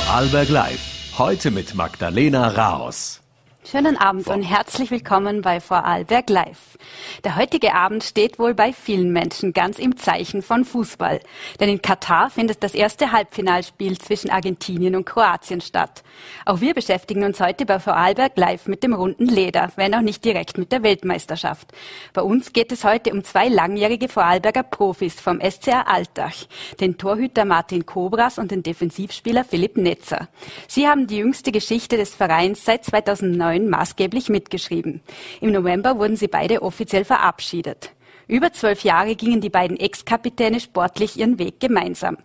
Vorarlberg Live. Heute mit Magdalena Raos. Schönen Abend und herzlich willkommen bei Vorarlberg Live. Der heutige Abend steht wohl bei vielen Menschen ganz im Zeichen von Fußball. Denn in Katar findet das erste Halbfinalspiel zwischen Argentinien und Kroatien statt. Auch wir beschäftigen uns heute bei Vorarlberg Live mit dem runden Leder, wenn auch nicht direkt mit der Weltmeisterschaft. Bei uns geht es heute um zwei langjährige Vorarlberger Profis vom SCR Altach, den Torhüter Martin Kobras und den Defensivspieler Philipp Netzer. Sie haben die jüngste Geschichte des Vereins seit 2009 2009 maßgeblich mitgeschrieben. Im November wurden sie beide offiziell verabschiedet. Über zwölf Jahre gingen die beiden Ex-Kapitäne sportlich ihren Weg gemeinsam.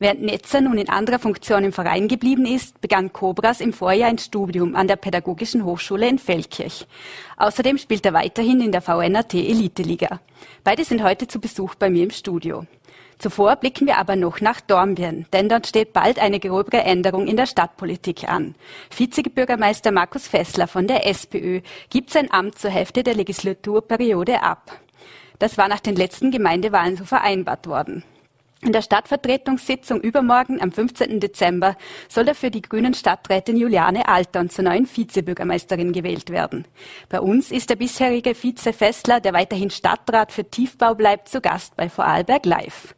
Während Netzer nun in anderer Funktion im Verein geblieben ist, begann Cobras im Vorjahr ein Studium an der Pädagogischen Hochschule in Feldkirch. Außerdem spielt er weiterhin in der VNAT Elite-Liga. Beide sind heute zu Besuch bei mir im Studio. Zuvor blicken wir aber noch nach Dornbirn, denn dort steht bald eine gröbere Änderung in der Stadtpolitik an. Vizebürgermeister Markus Fessler von der SPÖ gibt sein Amt zur Hälfte der Legislaturperiode ab. Das war nach den letzten Gemeindewahlen so vereinbart worden. In der Stadtvertretungssitzung übermorgen am 15. Dezember soll dafür die grünen Stadträtin Juliane Altern zur neuen Vizebürgermeisterin gewählt werden. Bei uns ist der bisherige Vize Fessler, der weiterhin Stadtrat für Tiefbau bleibt, zu Gast bei Vorarlberg Live.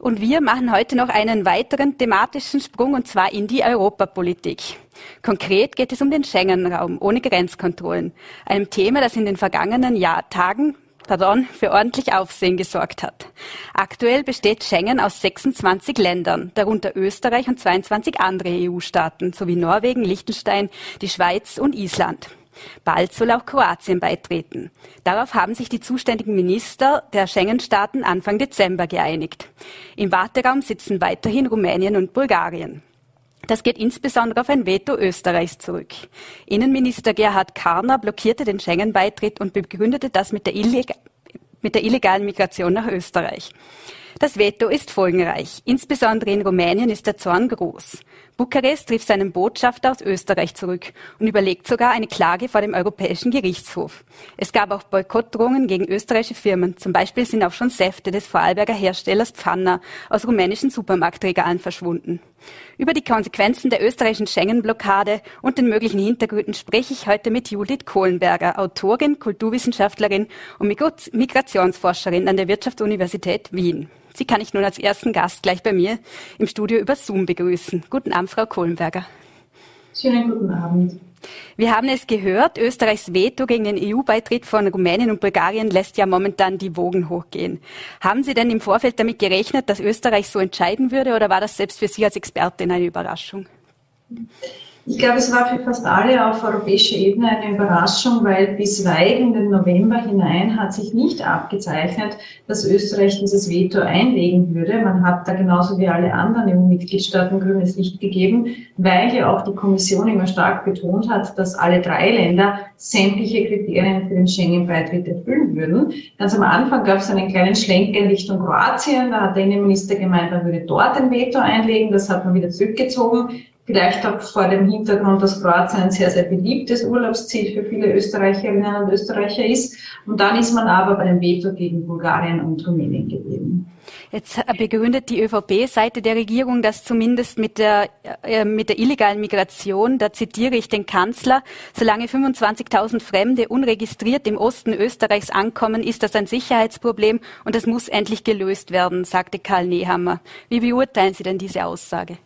Und wir machen heute noch einen weiteren thematischen Sprung und zwar in die Europapolitik. Konkret geht es um den Schengen-Raum ohne Grenzkontrollen. Einem Thema, das in den vergangenen Jahr Tagen pardon, für ordentlich Aufsehen gesorgt hat. Aktuell besteht Schengen aus 26 Ländern, darunter Österreich und 22 andere EU-Staaten sowie Norwegen, Liechtenstein, die Schweiz und Island. Bald soll auch Kroatien beitreten. Darauf haben sich die zuständigen Minister der Schengen-Staaten Anfang Dezember geeinigt. Im Warteraum sitzen weiterhin Rumänien und Bulgarien. Das geht insbesondere auf ein Veto Österreichs zurück. Innenminister Gerhard Karner blockierte den Schengen-Beitritt und begründete das mit der, mit der illegalen Migration nach Österreich. Das Veto ist folgenreich. Insbesondere in Rumänien ist der Zorn groß. Bukarest rief seinen Botschafter aus Österreich zurück und überlegt sogar eine Klage vor dem Europäischen Gerichtshof. Es gab auch Boykottdrohungen gegen österreichische Firmen. Zum Beispiel sind auch schon Säfte des Vorarlberger Herstellers Pfanner aus rumänischen Supermarktregalen verschwunden. Über die Konsequenzen der österreichischen Schengen-Blockade und den möglichen Hintergründen spreche ich heute mit Judith Kohlenberger, Autorin, Kulturwissenschaftlerin und Migrationsforscherin an der Wirtschaftsuniversität Wien. Sie kann ich nun als ersten Gast gleich bei mir im Studio über Zoom begrüßen. Guten Abend, Frau Kohlenberger. Schönen guten Abend. Wir haben es gehört, Österreichs Veto gegen den EU-Beitritt von Rumänien und Bulgarien lässt ja momentan die Wogen hochgehen. Haben Sie denn im Vorfeld damit gerechnet, dass Österreich so entscheiden würde oder war das selbst für Sie als Expertin eine Überraschung? Ich glaube, es war für fast alle auf europäischer Ebene eine Überraschung, weil bis weit in den November hinein hat sich nicht abgezeichnet, dass Österreich dieses Veto einlegen würde. Man hat da genauso wie alle anderen EU-Mitgliedstaaten grünes Licht gegeben, weil ja auch die Kommission immer stark betont hat, dass alle drei Länder sämtliche Kriterien für den Schengen-Beitritt erfüllen würden. Ganz am Anfang gab es einen kleinen Schlenker in Richtung Kroatien. Da hat der Innenminister gemeint, man würde dort ein Veto einlegen. Das hat man wieder zurückgezogen. Vielleicht auch vor dem Hintergrund, dass Kroatien ein sehr, sehr beliebtes Urlaubsziel für viele Österreicherinnen und Österreicher ist. Und dann ist man aber bei dem Veto gegen Bulgarien und Rumänien geblieben. Jetzt begründet die ÖVP-Seite der Regierung das zumindest mit der, äh, mit der illegalen Migration. Da zitiere ich den Kanzler. Solange 25.000 Fremde unregistriert im Osten Österreichs ankommen, ist das ein Sicherheitsproblem und das muss endlich gelöst werden, sagte Karl Nehammer. Wie beurteilen Sie denn diese Aussage?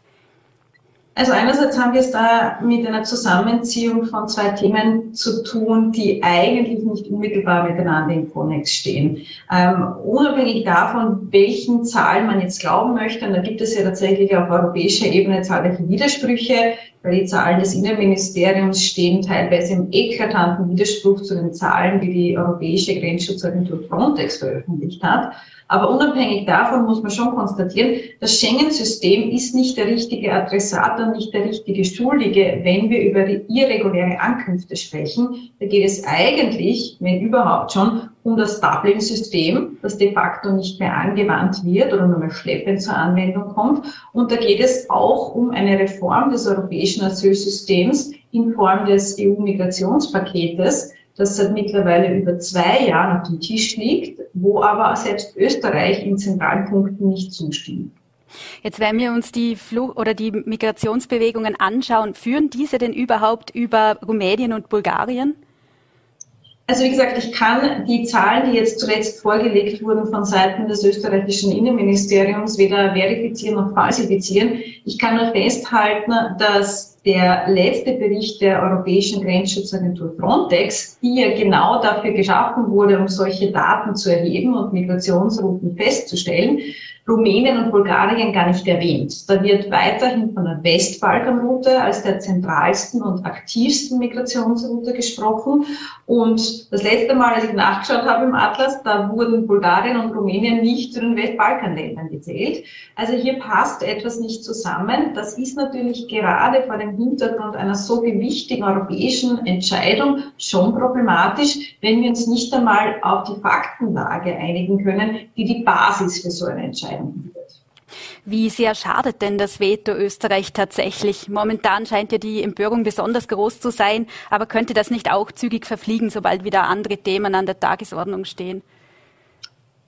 Also einerseits haben wir es da mit einer Zusammenziehung von zwei Themen zu tun, die eigentlich nicht unmittelbar miteinander im Konnex stehen. Ähm, unabhängig davon, welchen Zahlen man jetzt glauben möchte, und da gibt es ja tatsächlich auf europäischer Ebene zahlreiche Widersprüche, weil die Zahlen des Innenministeriums stehen teilweise im eklatanten Widerspruch zu den Zahlen, die die Europäische Grenzschutzagentur Frontex veröffentlicht hat. Aber unabhängig davon muss man schon konstatieren, das Schengen-System ist nicht der richtige Adressat und nicht der richtige Schuldige, wenn wir über irreguläre Ankünfte sprechen. Da geht es eigentlich, wenn überhaupt schon, um das Dublin-System, das de facto nicht mehr angewandt wird oder nur mehr schleppend zur Anwendung kommt. Und da geht es auch um eine Reform des europäischen Asylsystems in Form des EU-Migrationspaketes, das seit mittlerweile über zwei Jahren auf dem Tisch liegt, wo aber selbst Österreich in zentralen Punkten nicht zustimmt. Jetzt, wenn wir uns die Fluch oder die Migrationsbewegungen anschauen, führen diese denn überhaupt über Rumänien und Bulgarien? Also wie gesagt, ich kann die Zahlen, die jetzt zuletzt vorgelegt wurden von Seiten des österreichischen Innenministeriums, weder verifizieren noch falsifizieren. Ich kann nur festhalten, dass der letzte Bericht der Europäischen Grenzschutzagentur Frontex, die ja genau dafür geschaffen wurde, um solche Daten zu erheben und Migrationsrouten festzustellen, Rumänien und Bulgarien gar nicht erwähnt. Da wird weiterhin von der Westbalkanroute als der zentralsten und aktivsten Migrationsroute gesprochen. Und das letzte Mal, als ich nachgeschaut habe im Atlas, da wurden Bulgarien und Rumänien nicht zu den Westbalkanländern gezählt. Also hier passt etwas nicht zusammen. Das ist natürlich gerade vor dem Hintergrund einer so gewichtigen europäischen Entscheidung schon problematisch, wenn wir uns nicht einmal auf die Faktenlage einigen können, die die Basis für so eine Entscheidung entscheiden wird. Wie sehr schadet denn das Veto Österreich tatsächlich? Momentan scheint ja die Empörung besonders groß zu sein, aber könnte das nicht auch zügig verfliegen, sobald wieder andere Themen an der Tagesordnung stehen?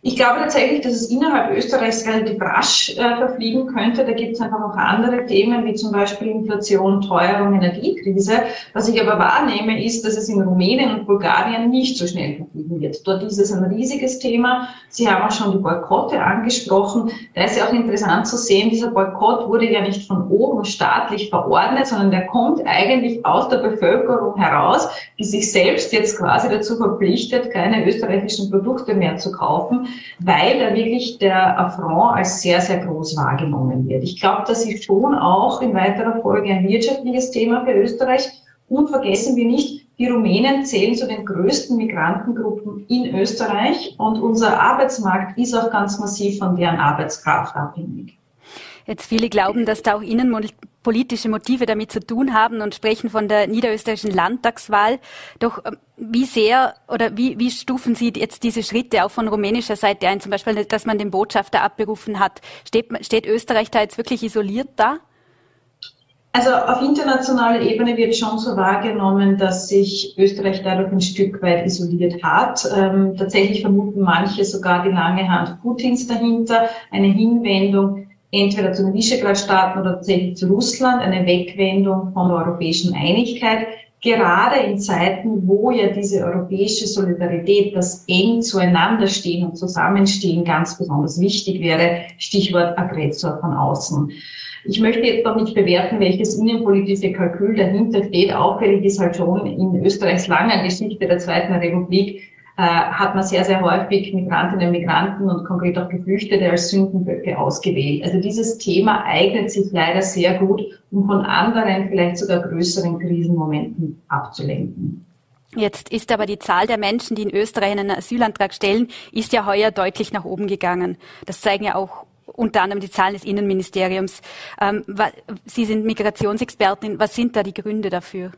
Ich glaube tatsächlich, dass es innerhalb Österreichs relativ rasch äh, verfliegen könnte. Da gibt es einfach noch andere Themen, wie zum Beispiel Inflation, Teuerung, Energiekrise. Was ich aber wahrnehme, ist, dass es in Rumänien und Bulgarien nicht so schnell verfliegen wird. Dort ist es ein riesiges Thema. Sie haben auch schon die Boykotte angesprochen. Da ist ja auch interessant zu sehen, dieser Boykott wurde ja nicht von oben staatlich verordnet, sondern der kommt eigentlich aus der Bevölkerung heraus, die sich selbst jetzt quasi dazu verpflichtet, keine österreichischen Produkte mehr zu kaufen weil da wirklich der Affront als sehr, sehr groß wahrgenommen wird. Ich glaube, das ist schon auch in weiterer Folge ein wirtschaftliches Thema für Österreich. Und vergessen wir nicht, die Rumänen zählen zu den größten Migrantengruppen in Österreich und unser Arbeitsmarkt ist auch ganz massiv von deren Arbeitskraft abhängig. Jetzt viele glauben, dass da auch innenpolitische Motive damit zu tun haben und sprechen von der niederösterreichischen Landtagswahl. Doch ähm, wie sehr oder wie, wie stufen Sie jetzt diese Schritte auch von rumänischer Seite ein? Zum Beispiel, dass man den Botschafter abberufen hat. Steht, steht Österreich da jetzt wirklich isoliert da? Also auf internationaler Ebene wird schon so wahrgenommen, dass sich Österreich dadurch ein Stück weit isoliert hat. Ähm, tatsächlich vermuten manche sogar die lange Hand Putins dahinter, eine Hinwendung entweder zu den Visegrad-Staaten oder tatsächlich zu Russland, eine Wegwendung von der europäischen Einigkeit. Gerade in Zeiten, wo ja diese europäische Solidarität, das eng zueinander stehen und zusammenstehen, ganz besonders wichtig wäre. Stichwort Aggressor von außen. Ich möchte jetzt noch nicht bewerten, welches innenpolitische Kalkül dahinter steht. Auffällig ist halt schon in Österreichs langer Geschichte der Zweiten Republik, äh, hat man sehr, sehr häufig Migrantinnen und Migranten und konkret auch Geflüchtete als Sündenböcke ausgewählt. Also dieses Thema eignet sich leider sehr gut, um von anderen, vielleicht sogar größeren Krisenmomenten abzulenken. Jetzt ist aber die Zahl der Menschen, die in Österreich einen Asylantrag stellen, ist ja heuer deutlich nach oben gegangen. Das zeigen ja auch unter anderem die Zahlen des Innenministeriums. Ähm, Sie sind Migrationsexpertin. Was sind da die Gründe dafür?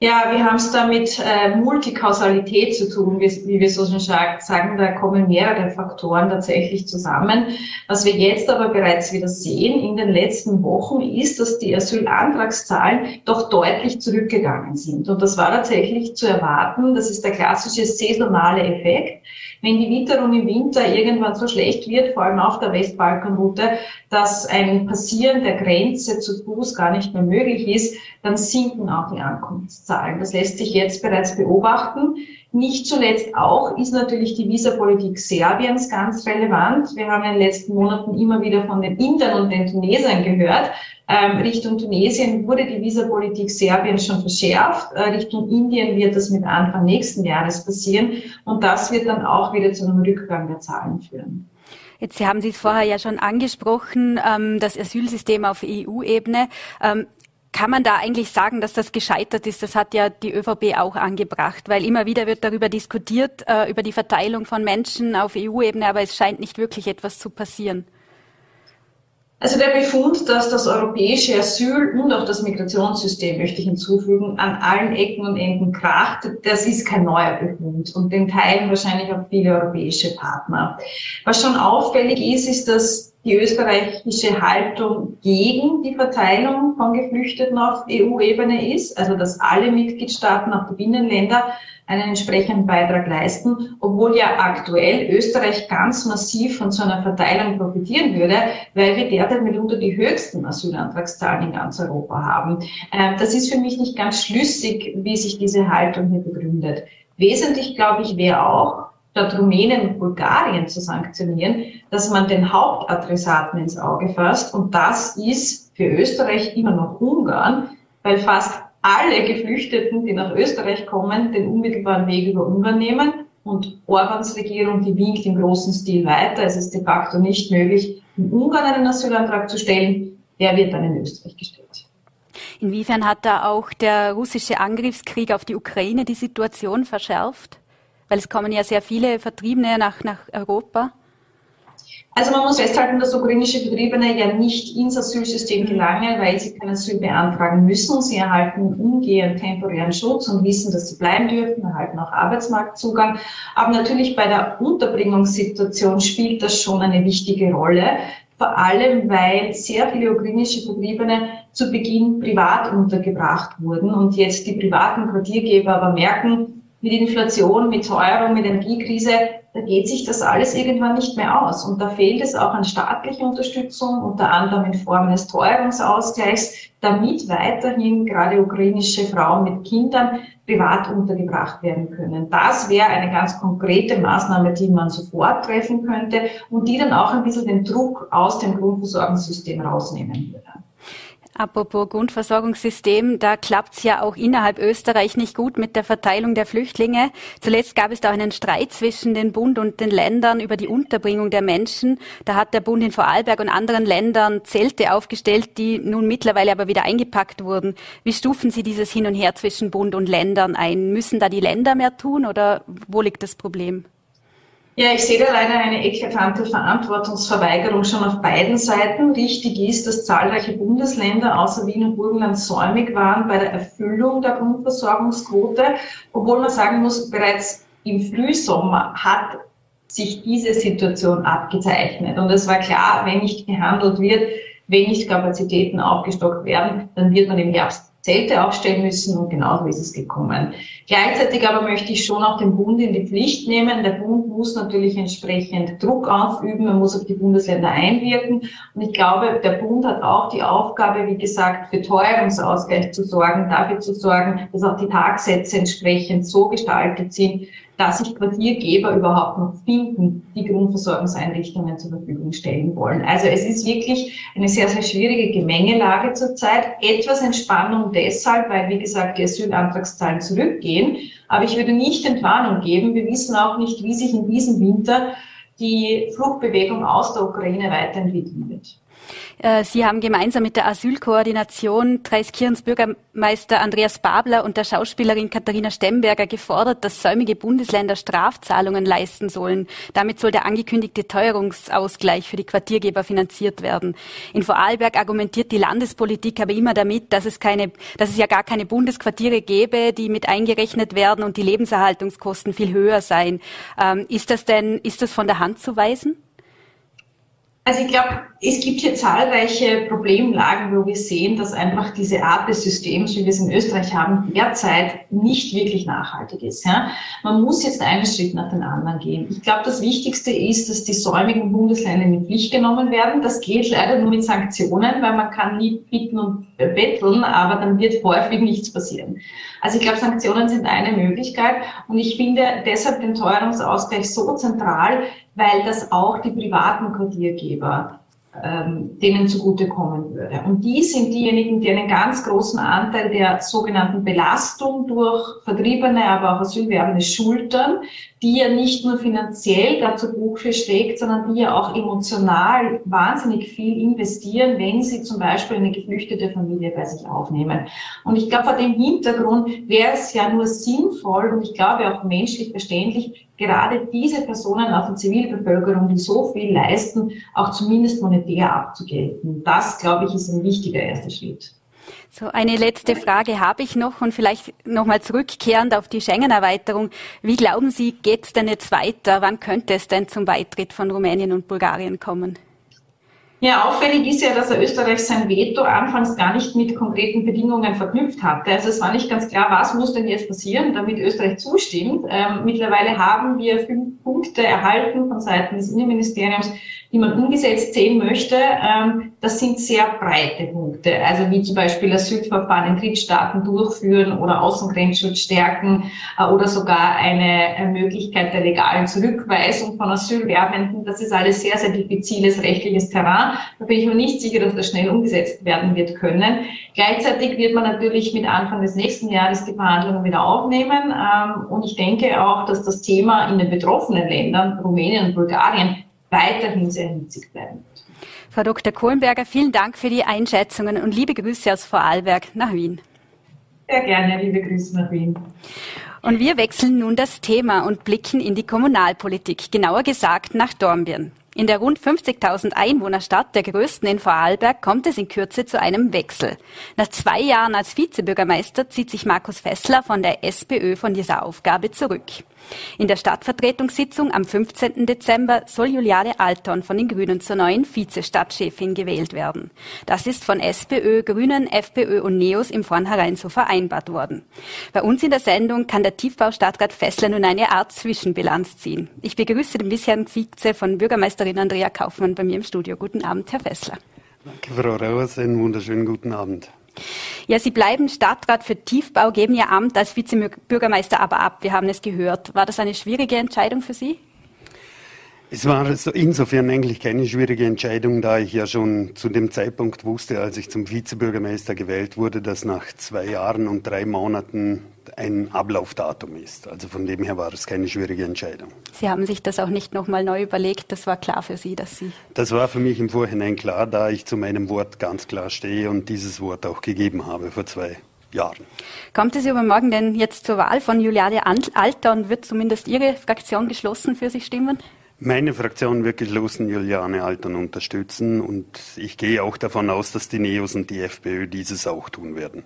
Ja, wir haben es da mit äh, Multikausalität zu tun, wie, wie wir so schon sagen. Da kommen mehrere Faktoren tatsächlich zusammen. Was wir jetzt aber bereits wieder sehen in den letzten Wochen ist, dass die Asylantragszahlen doch deutlich zurückgegangen sind. Und das war tatsächlich zu erwarten. Das ist der klassische saisonale Effekt wenn die Witterung im Winter irgendwann so schlecht wird, vor allem auf der Westbalkanroute, dass ein Passieren der Grenze zu Fuß gar nicht mehr möglich ist, dann sinken auch die Ankunftszahlen. Das lässt sich jetzt bereits beobachten. Nicht zuletzt auch ist natürlich die Visapolitik Serbiens ganz relevant. Wir haben in den letzten Monaten immer wieder von den Indern und den Tunesern gehört. Ähm, Richtung Tunesien wurde die Visapolitik Serbiens schon verschärft. Äh, Richtung Indien wird das mit Anfang nächsten Jahres passieren. Und das wird dann auch wieder zu einem Rückgang der Zahlen führen. Jetzt haben Sie es vorher ja schon angesprochen, ähm, das Asylsystem auf EU-Ebene. Ähm, kann man da eigentlich sagen, dass das gescheitert ist? Das hat ja die ÖVP auch angebracht, weil immer wieder wird darüber diskutiert, äh, über die Verteilung von Menschen auf EU-Ebene, aber es scheint nicht wirklich etwas zu passieren. Also der Befund, dass das europäische Asyl und auch das Migrationssystem, möchte ich hinzufügen, an allen Ecken und Enden kracht, das ist kein neuer Befund und den teilen wahrscheinlich auch viele europäische Partner. Was schon auffällig ist, ist, dass die österreichische Haltung gegen die Verteilung von Geflüchteten auf EU-Ebene ist, also dass alle Mitgliedstaaten, auch die Binnenländer, einen entsprechenden Beitrag leisten, obwohl ja aktuell Österreich ganz massiv von so einer Verteilung profitieren würde, weil wir derzeit mitunter die höchsten Asylantragszahlen in ganz Europa haben. Ähm, das ist für mich nicht ganz schlüssig, wie sich diese Haltung hier begründet. Wesentlich, glaube ich, wäre auch, statt Rumänien und Bulgarien zu sanktionieren, dass man den Hauptadressaten ins Auge fasst. Und das ist für Österreich immer noch Ungarn, weil fast alle Geflüchteten, die nach Österreich kommen, den unmittelbaren Weg über Ungarn nehmen. Und Orbans Regierung, die winkt im großen Stil weiter. Es ist de facto nicht möglich, in Ungarn einen Asylantrag zu stellen. Der wird dann in Österreich gestellt. Inwiefern hat da auch der russische Angriffskrieg auf die Ukraine die Situation verschärft? Weil es kommen ja sehr viele Vertriebene nach, nach Europa. Also man muss festhalten, dass ukrainische Vertriebene ja nicht ins Asylsystem gelangen, weil sie kein Asyl beantragen müssen. Sie erhalten umgehend temporären Schutz und wissen, dass sie bleiben dürfen, erhalten auch Arbeitsmarktzugang. Aber natürlich bei der Unterbringungssituation spielt das schon eine wichtige Rolle. Vor allem, weil sehr viele ukrainische Vertriebene zu Beginn privat untergebracht wurden und jetzt die privaten Quartiergeber aber merken, mit Inflation, mit Teuerung, mit Energiekrise, da geht sich das alles irgendwann nicht mehr aus. Und da fehlt es auch an staatlicher Unterstützung, unter anderem in Form eines Teuerungsausgleichs, damit weiterhin gerade ukrainische Frauen mit Kindern privat untergebracht werden können. Das wäre eine ganz konkrete Maßnahme, die man sofort treffen könnte und die dann auch ein bisschen den Druck aus dem Grundversorgungssystem rausnehmen würde. Apropos Grundversorgungssystem, da klappt es ja auch innerhalb Österreich nicht gut mit der Verteilung der Flüchtlinge. Zuletzt gab es da einen Streit zwischen den Bund und den Ländern über die Unterbringung der Menschen. Da hat der Bund in Vorarlberg und anderen Ländern Zelte aufgestellt, die nun mittlerweile aber wieder eingepackt wurden. Wie stufen Sie dieses Hin und Her zwischen Bund und Ländern ein? Müssen da die Länder mehr tun oder wo liegt das Problem? Ja, ich sehe da leider eine eklatante Verantwortungsverweigerung schon auf beiden Seiten. Richtig ist, dass zahlreiche Bundesländer außer Wien und Burgenland säumig waren bei der Erfüllung der Grundversorgungsquote, obwohl man sagen muss, bereits im Frühsommer hat sich diese Situation abgezeichnet. Und es war klar, wenn nicht gehandelt wird, wenn nicht Kapazitäten aufgestockt werden, dann wird man im Herbst Zelte aufstellen müssen und genauso ist es gekommen. Gleichzeitig aber möchte ich schon auch den Bund in die Pflicht nehmen. Der Bund muss natürlich entsprechend Druck aufüben, man muss auf die Bundesländer einwirken und ich glaube, der Bund hat auch die Aufgabe, wie gesagt, für Teuerungsausgleich zu sorgen, dafür zu sorgen, dass auch die Tagsätze entsprechend so gestaltet sind, dass sich Quartiergeber überhaupt noch finden, die Grundversorgungseinrichtungen zur Verfügung stellen wollen. Also es ist wirklich eine sehr, sehr schwierige Gemengelage zurzeit. Etwas Entspannung deshalb, weil, wie gesagt, die Asylantragszahlen zurückgehen. Aber ich würde nicht Entwarnung geben. Wir wissen auch nicht, wie sich in diesem Winter die Fluchtbewegung aus der Ukraine weiterentwickeln wird. Äh, Sie haben gemeinsam mit der Asylkoordination Dreiskirchens Bürgermeister Andreas Babler und der Schauspielerin Katharina Stemberger gefordert, dass säumige Bundesländer Strafzahlungen leisten sollen. Damit soll der angekündigte Teuerungsausgleich für die Quartiergeber finanziert werden. In Vorarlberg argumentiert die Landespolitik aber immer damit, dass es keine, dass es ja gar keine Bundesquartiere gäbe, die mit eingerechnet werden und die Lebenserhaltungskosten viel höher seien. Ähm, ist das denn, ist das von der Hand zu weisen? Also ich glaube, es gibt hier zahlreiche Problemlagen, wo wir sehen, dass einfach diese Art des Systems, wie wir es in Österreich haben, derzeit nicht wirklich nachhaltig ist. Ja? Man muss jetzt einen Schritt nach dem anderen gehen. Ich glaube, das Wichtigste ist, dass die säumigen Bundesländer in die Pflicht genommen werden. Das geht leider nur mit Sanktionen, weil man kann nie bitten und betteln, aber dann wird häufig nichts passieren. Also ich glaube, Sanktionen sind eine Möglichkeit und ich finde deshalb den Teuerungsausgleich so zentral, weil das auch die privaten Quartiergeber ähm, denen zugutekommen würde. Und die sind diejenigen, die einen ganz großen Anteil der sogenannten Belastung durch Vertriebene, aber auch Asylwerbende schultern, die ja nicht nur finanziell dazu Buche schlägt, sondern die ja auch emotional wahnsinnig viel investieren, wenn sie zum Beispiel eine geflüchtete Familie bei sich aufnehmen. Und ich glaube, vor dem Hintergrund wäre es ja nur sinnvoll und ich glaube auch menschlich verständlich, gerade diese Personen aus der Zivilbevölkerung, die so viel leisten, auch zumindest monetär abzugelten. Das, glaube ich, ist ein wichtiger erster Schritt. So, eine letzte Frage habe ich noch und vielleicht nochmal zurückkehrend auf die Schengen-Erweiterung. Wie glauben Sie, geht es denn jetzt weiter? Wann könnte es denn zum Beitritt von Rumänien und Bulgarien kommen? Ja, auffällig ist ja, dass er Österreich sein Veto anfangs gar nicht mit konkreten Bedingungen verknüpft hatte. Also es war nicht ganz klar, was muss denn jetzt passieren, damit Österreich zustimmt. Ähm, mittlerweile haben wir fünf Punkte erhalten von Seiten des Innenministeriums, die man umgesetzt sehen möchte. Ähm, das sind sehr breite Punkte, also wie zum Beispiel Asylverfahren in Drittstaaten durchführen oder Außengrenzschutz stärken äh, oder sogar eine äh, Möglichkeit der legalen Zurückweisung von Asylwerbenden. Das ist alles sehr, sehr diffiziles rechtliches Terrain. Da bin ich mir nicht sicher, dass das schnell umgesetzt werden wird können. Gleichzeitig wird man natürlich mit Anfang des nächsten Jahres die Verhandlungen wieder aufnehmen. Ähm, und ich denke auch, dass das Thema in den betroffenen Ländern, Rumänien und Bulgarien, weiterhin sehr hitzig bleiben. Frau Dr. Kohlenberger, vielen Dank für die Einschätzungen und liebe Grüße aus Vorarlberg nach Wien. Sehr gerne, liebe Grüße nach Wien. Und wir wechseln nun das Thema und blicken in die Kommunalpolitik, genauer gesagt nach Dornbirn. In der rund 50.000 Einwohnerstadt, der größten in Vorarlberg, kommt es in Kürze zu einem Wechsel. Nach zwei Jahren als Vizebürgermeister zieht sich Markus Fessler von der SPÖ von dieser Aufgabe zurück. In der Stadtvertretungssitzung am 15. Dezember soll Juliane Alton von den Grünen zur neuen Vizestadtchefin gewählt werden. Das ist von SPÖ, Grünen, FPÖ und NEOS im Vornherein so vereinbart worden. Bei uns in der Sendung kann der Tiefbaustadtrat Fessler nun eine Art Zwischenbilanz ziehen. Ich begrüße den bisherigen Vize von Bürgermeisterin Andrea Kaufmann bei mir im Studio. Guten Abend, Herr Fessler. Danke, Frau Rauers. Einen wunderschönen guten Abend. Ja, Sie bleiben Stadtrat für Tiefbau, geben Ihr Amt als Vizebürgermeister aber ab. Wir haben es gehört. War das eine schwierige Entscheidung für Sie? Es war insofern eigentlich keine schwierige Entscheidung, da ich ja schon zu dem Zeitpunkt wusste, als ich zum Vizebürgermeister gewählt wurde, dass nach zwei Jahren und drei Monaten ein Ablaufdatum ist. Also von dem her war es keine schwierige Entscheidung. Sie haben sich das auch nicht nochmal neu überlegt. Das war klar für Sie, dass Sie. Das war für mich im Vorhinein klar, da ich zu meinem Wort ganz klar stehe und dieses Wort auch gegeben habe vor zwei Jahren. Kommt es übermorgen denn jetzt zur Wahl von Juliane Alter und wird zumindest Ihre Fraktion geschlossen für Sie stimmen? Meine Fraktion wird geschlossen Juliane Altern unterstützen und ich gehe auch davon aus, dass die NEOS und die FPÖ dieses auch tun werden.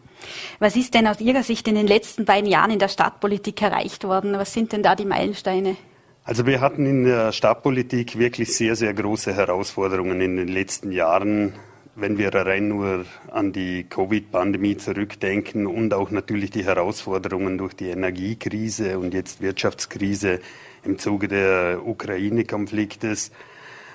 Was ist denn aus Ihrer Sicht in den letzten beiden Jahren in der Stadtpolitik erreicht worden? Was sind denn da die Meilensteine? Also wir hatten in der Stadtpolitik wirklich sehr, sehr große Herausforderungen in den letzten Jahren wenn wir rein nur an die Covid-Pandemie zurückdenken und auch natürlich die Herausforderungen durch die Energiekrise und jetzt Wirtschaftskrise im Zuge der Ukraine-Konfliktes.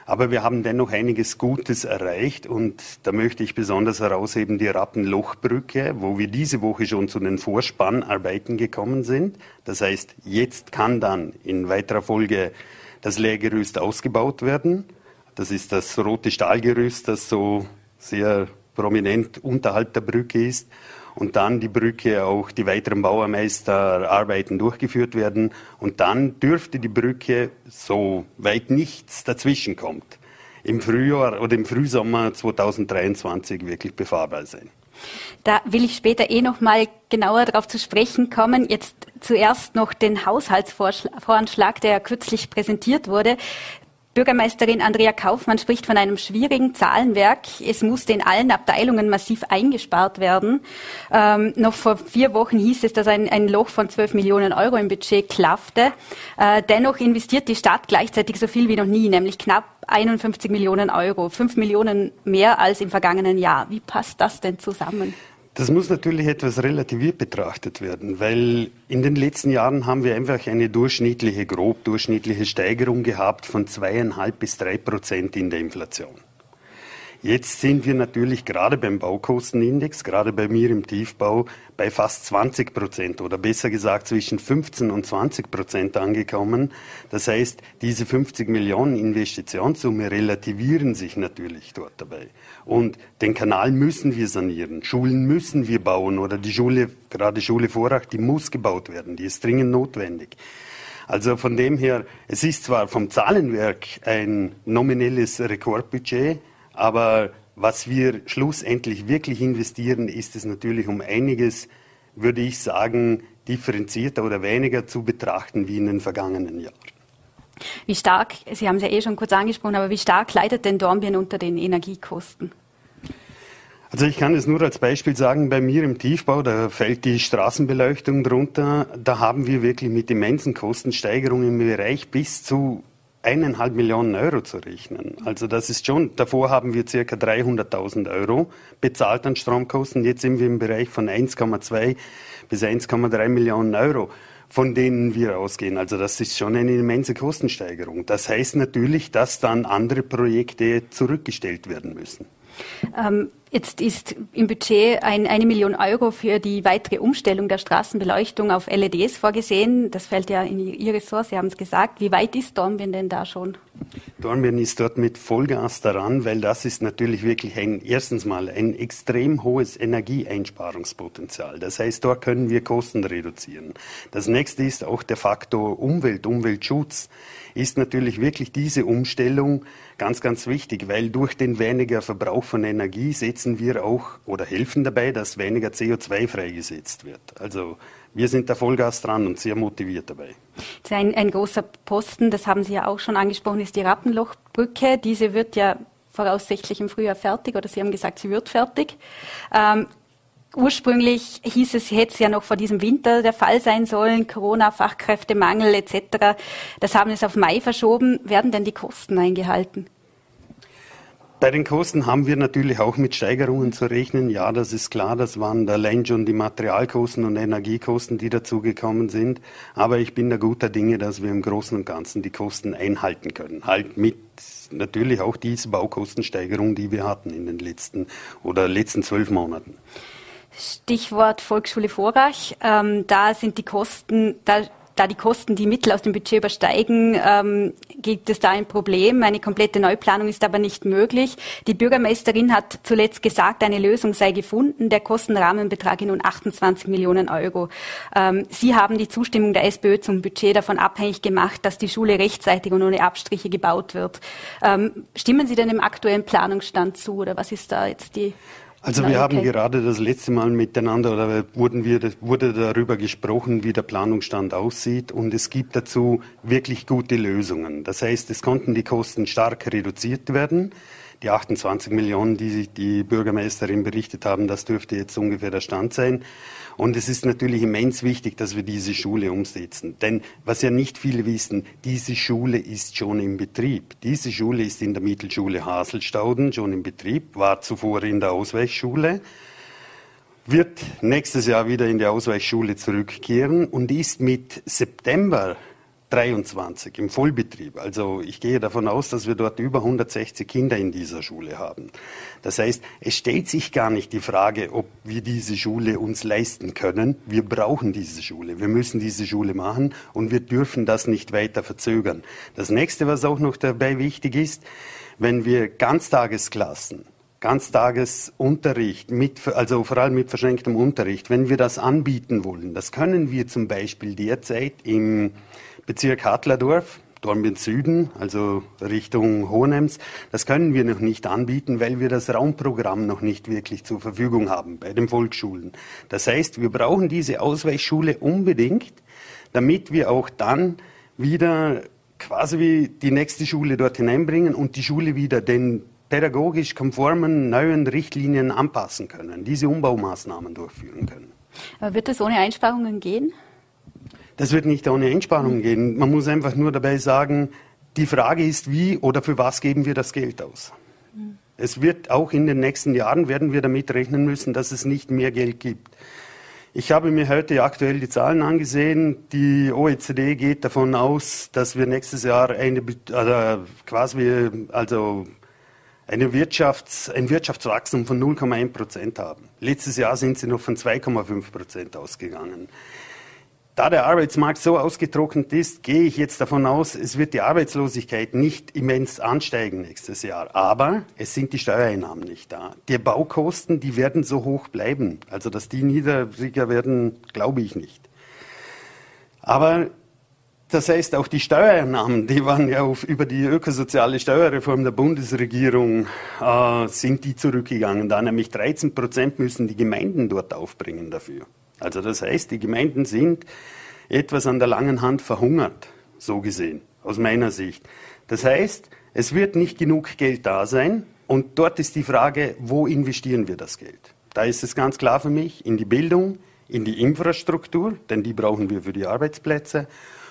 Aber wir haben dennoch einiges Gutes erreicht und da möchte ich besonders herausheben die Rappenlochbrücke, wo wir diese Woche schon zu den Vorspannarbeiten gekommen sind. Das heißt, jetzt kann dann in weiterer Folge das Lehrgerüst ausgebaut werden. Das ist das rote Stahlgerüst, das so sehr prominent unterhalb der Brücke ist und dann die Brücke auch die weiteren Bauermeisterarbeiten durchgeführt werden und dann dürfte die Brücke, so weit nichts dazwischen kommt, im Frühjahr oder im Frühsommer 2023 wirklich befahrbar sein. Da will ich später eh noch mal genauer darauf zu sprechen kommen. Jetzt zuerst noch den Haushaltsvoranschlag, der kürzlich präsentiert wurde. Bürgermeisterin Andrea Kaufmann spricht von einem schwierigen Zahlenwerk. Es musste in allen Abteilungen massiv eingespart werden. Ähm, noch vor vier Wochen hieß es, dass ein, ein, Loch von 12 Millionen Euro im Budget klaffte. Äh, dennoch investiert die Stadt gleichzeitig so viel wie noch nie, nämlich knapp 51 Millionen Euro, fünf Millionen mehr als im vergangenen Jahr. Wie passt das denn zusammen? Das muss natürlich etwas relativiert betrachtet werden, weil in den letzten Jahren haben wir einfach eine durchschnittliche, grob durchschnittliche Steigerung gehabt von zweieinhalb bis drei Prozent in der Inflation. Jetzt sind wir natürlich gerade beim Baukostenindex, gerade bei mir im Tiefbau, bei fast 20 Prozent oder besser gesagt zwischen 15 und 20 Prozent angekommen. Das heißt, diese 50 Millionen Investitionssumme relativieren sich natürlich dort dabei. Und den Kanal müssen wir sanieren, Schulen müssen wir bauen oder die Schule, gerade Schule Vorach, die muss gebaut werden, die ist dringend notwendig. Also von dem her, es ist zwar vom Zahlenwerk ein nominelles Rekordbudget, aber was wir schlussendlich wirklich investieren, ist es natürlich um einiges, würde ich sagen, differenzierter oder weniger zu betrachten wie in den vergangenen Jahren. Wie stark, Sie haben es ja eh schon kurz angesprochen, aber wie stark leidet denn Dornbirn unter den Energiekosten? Also ich kann es nur als Beispiel sagen, bei mir im Tiefbau, da fällt die Straßenbeleuchtung drunter, da haben wir wirklich mit immensen Kostensteigerungen im Bereich bis zu eineinhalb Millionen Euro zu rechnen. Also das ist schon, davor haben wir circa 300.000 Euro bezahlt an Stromkosten. Jetzt sind wir im Bereich von 1,2 bis 1,3 Millionen Euro, von denen wir ausgehen. Also das ist schon eine immense Kostensteigerung. Das heißt natürlich, dass dann andere Projekte zurückgestellt werden müssen. Ähm, jetzt ist im Budget ein, eine Million Euro für die weitere Umstellung der Straßenbeleuchtung auf LEDs vorgesehen. Das fällt ja in Ihr Ressort, Sie haben es gesagt. Wie weit ist Dornbirn denn da schon? Dornbirn ist dort mit Vollgas daran, weil das ist natürlich wirklich ein, erstens mal ein extrem hohes Energieeinsparungspotenzial. Das heißt, dort können wir Kosten reduzieren. Das nächste ist auch der Faktor Umwelt, Umweltschutz ist natürlich wirklich diese Umstellung ganz, ganz wichtig, weil durch den weniger Verbrauch von Energie setzen wir auch oder helfen dabei, dass weniger CO2 freigesetzt wird. Also wir sind da Vollgas dran und sehr motiviert dabei. Ein, ein großer Posten, das haben Sie ja auch schon angesprochen, ist die Rappenlochbrücke. Diese wird ja voraussichtlich im Frühjahr fertig oder Sie haben gesagt, sie wird fertig. Ähm, Ursprünglich hieß es, hätte es ja noch vor diesem Winter der Fall sein sollen, Corona, Fachkräftemangel etc. Das haben es auf Mai verschoben. Werden denn die Kosten eingehalten? Bei den Kosten haben wir natürlich auch mit Steigerungen zu rechnen. Ja, das ist klar. Das waren allein schon die Materialkosten und Energiekosten, die dazugekommen sind. Aber ich bin da guter Dinge, dass wir im Großen und Ganzen die Kosten einhalten können. Halt mit natürlich auch diese Baukostensteigerung, die wir hatten in den letzten oder letzten zwölf Monaten. Stichwort Volksschule Vorrach. Ähm, da sind die Kosten, da, da die Kosten die Mittel aus dem Budget übersteigen, ähm, gibt es da ein Problem. Eine komplette Neuplanung ist aber nicht möglich. Die Bürgermeisterin hat zuletzt gesagt, eine Lösung sei gefunden. Der Kostenrahmen betrage nun 28 Millionen Euro. Ähm, Sie haben die Zustimmung der SPÖ zum Budget davon abhängig gemacht, dass die Schule rechtzeitig und ohne Abstriche gebaut wird. Ähm, stimmen Sie denn dem aktuellen Planungsstand zu oder was ist da jetzt die also wir haben gerade das letzte Mal miteinander oder wurden wir, wurde darüber gesprochen, wie der Planungsstand aussieht und es gibt dazu wirklich gute Lösungen. Das heißt, es konnten die Kosten stark reduziert werden. Die 28 Millionen, die die Bürgermeisterin berichtet haben, das dürfte jetzt ungefähr der Stand sein. Und es ist natürlich immens wichtig, dass wir diese Schule umsetzen. Denn was ja nicht viele wissen, diese Schule ist schon im Betrieb. Diese Schule ist in der Mittelschule Haselstauden schon im Betrieb, war zuvor in der Ausweichschule wird nächstes Jahr wieder in die Ausweichschule zurückkehren und ist mit September 23 im Vollbetrieb. Also ich gehe davon aus, dass wir dort über 160 Kinder in dieser Schule haben. Das heißt, es stellt sich gar nicht die Frage, ob wir diese Schule uns leisten können. Wir brauchen diese Schule. Wir müssen diese Schule machen und wir dürfen das nicht weiter verzögern. Das nächste, was auch noch dabei wichtig ist, wenn wir Ganztagesklassen Ganztagesunterricht, mit, also vor allem mit verschränktem Unterricht, wenn wir das anbieten wollen, das können wir zum Beispiel derzeit im Bezirk Hartlerdorf, Dornbirn Süden, also Richtung Hohenems, das können wir noch nicht anbieten, weil wir das Raumprogramm noch nicht wirklich zur Verfügung haben bei den Volksschulen. Das heißt, wir brauchen diese Ausweichschule unbedingt, damit wir auch dann wieder quasi die nächste Schule dort hineinbringen und die Schule wieder den pädagogisch konformen neuen Richtlinien anpassen können, diese Umbaumaßnahmen durchführen können. wird es ohne Einsparungen gehen? Das wird nicht ohne Einsparungen gehen. Man muss einfach nur dabei sagen, die Frage ist, wie oder für was geben wir das Geld aus? Es wird auch in den nächsten Jahren werden wir damit rechnen müssen, dass es nicht mehr Geld gibt. Ich habe mir heute aktuell die Zahlen angesehen. Die OECD geht davon aus, dass wir nächstes Jahr eine, also quasi, also eine Wirtschafts-, ein Wirtschaftswachstum von 0,1 Prozent haben. Letztes Jahr sind sie noch von 2,5 Prozent ausgegangen. Da der Arbeitsmarkt so ausgetrocknet ist, gehe ich jetzt davon aus, es wird die Arbeitslosigkeit nicht immens ansteigen nächstes Jahr. Aber es sind die Steuereinnahmen nicht da. Die Baukosten, die werden so hoch bleiben. Also, dass die niedriger werden, glaube ich nicht. Aber das heißt, auch die Steuereinnahmen, die waren ja auf, über die ökosoziale Steuerreform der Bundesregierung, äh, sind die zurückgegangen. Da nämlich 13 Prozent müssen die Gemeinden dort aufbringen dafür. Also das heißt, die Gemeinden sind etwas an der langen Hand verhungert, so gesehen, aus meiner Sicht. Das heißt, es wird nicht genug Geld da sein und dort ist die Frage, wo investieren wir das Geld? Da ist es ganz klar für mich, in die Bildung, in die Infrastruktur, denn die brauchen wir für die Arbeitsplätze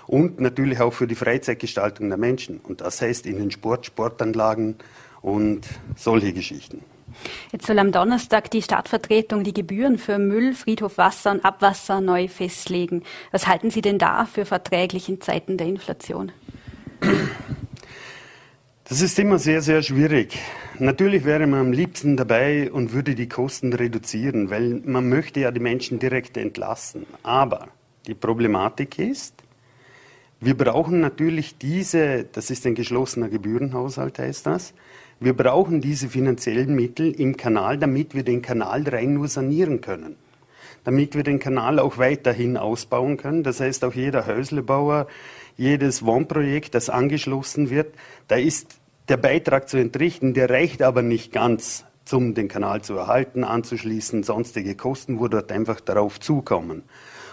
und natürlich auch für die Freizeitgestaltung der Menschen. Und das heißt in den Sport, Sportanlagen und solche Geschichten. Jetzt soll am Donnerstag die Stadtvertretung die Gebühren für Müll, Friedhof, Wasser und Abwasser neu festlegen. Was halten Sie denn da für verträglich in Zeiten der Inflation? Das ist immer sehr, sehr schwierig. Natürlich wäre man am liebsten dabei und würde die Kosten reduzieren, weil man möchte ja die Menschen direkt entlassen. Aber die Problematik ist, wir brauchen natürlich diese, das ist ein geschlossener Gebührenhaushalt, heißt das, wir brauchen diese finanziellen Mittel im Kanal, damit wir den Kanal rein nur sanieren können. Damit wir den Kanal auch weiterhin ausbauen können. Das heißt, auch jeder Häuslebauer, jedes Wohnprojekt, das angeschlossen wird, da ist der Beitrag zu entrichten, der reicht aber nicht ganz, um den Kanal zu erhalten, anzuschließen, sonstige Kosten, wo dort einfach darauf zukommen.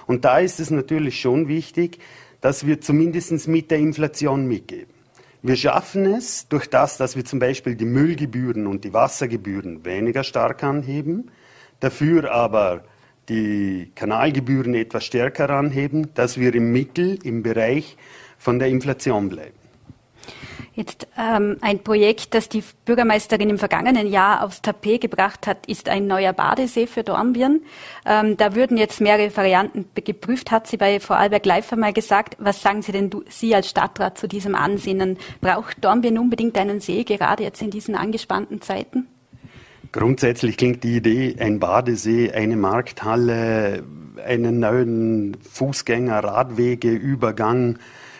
Und da ist es natürlich schon wichtig, dass wir zumindest mit der Inflation mitgeben. Wir schaffen es durch das, dass wir zum Beispiel die Müllgebühren und die Wassergebühren weniger stark anheben, dafür aber die Kanalgebühren etwas stärker anheben, dass wir im Mittel im Bereich von der Inflation bleiben. Jetzt ähm, ein Projekt, das die Bürgermeisterin im vergangenen Jahr aufs Tapet gebracht hat, ist ein neuer Badesee für Dornbirn. Ähm, da würden jetzt mehrere Varianten geprüft, hat sie bei Vorarlberg Live einmal gesagt. Was sagen Sie denn du, Sie als Stadtrat zu diesem Ansinnen? Braucht Dornbirn unbedingt einen See, gerade jetzt in diesen angespannten Zeiten? Grundsätzlich klingt die Idee, ein Badesee, eine Markthalle, einen neuen Fußgänger-Radwege-Übergang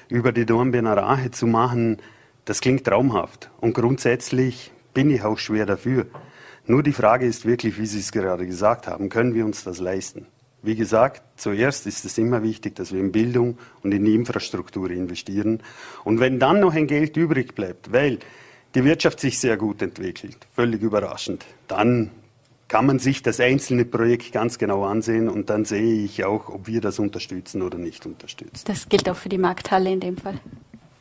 über die Dornbirner Rache zu machen, das klingt traumhaft. Und grundsätzlich bin ich auch schwer dafür. Nur die Frage ist wirklich, wie Sie es gerade gesagt haben, können wir uns das leisten? Wie gesagt, zuerst ist es immer wichtig, dass wir in Bildung und in die Infrastruktur investieren. Und wenn dann noch ein Geld übrig bleibt, weil die Wirtschaft sich sehr gut entwickelt, völlig überraschend, dann kann man sich das einzelne Projekt ganz genau ansehen und dann sehe ich auch, ob wir das unterstützen oder nicht unterstützen. Das gilt auch für die Markthalle in dem Fall.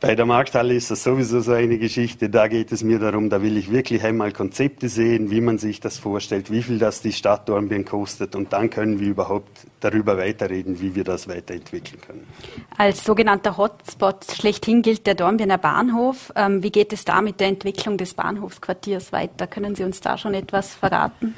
Bei der Markthalle ist das sowieso so eine Geschichte. Da geht es mir darum, da will ich wirklich einmal Konzepte sehen, wie man sich das vorstellt, wie viel das die Stadt Dornbirn kostet. Und dann können wir überhaupt darüber weiterreden, wie wir das weiterentwickeln können. Als sogenannter Hotspot schlechthin gilt der Dornbirner Bahnhof. Ähm, wie geht es da mit der Entwicklung des Bahnhofsquartiers weiter? Können Sie uns da schon etwas verraten?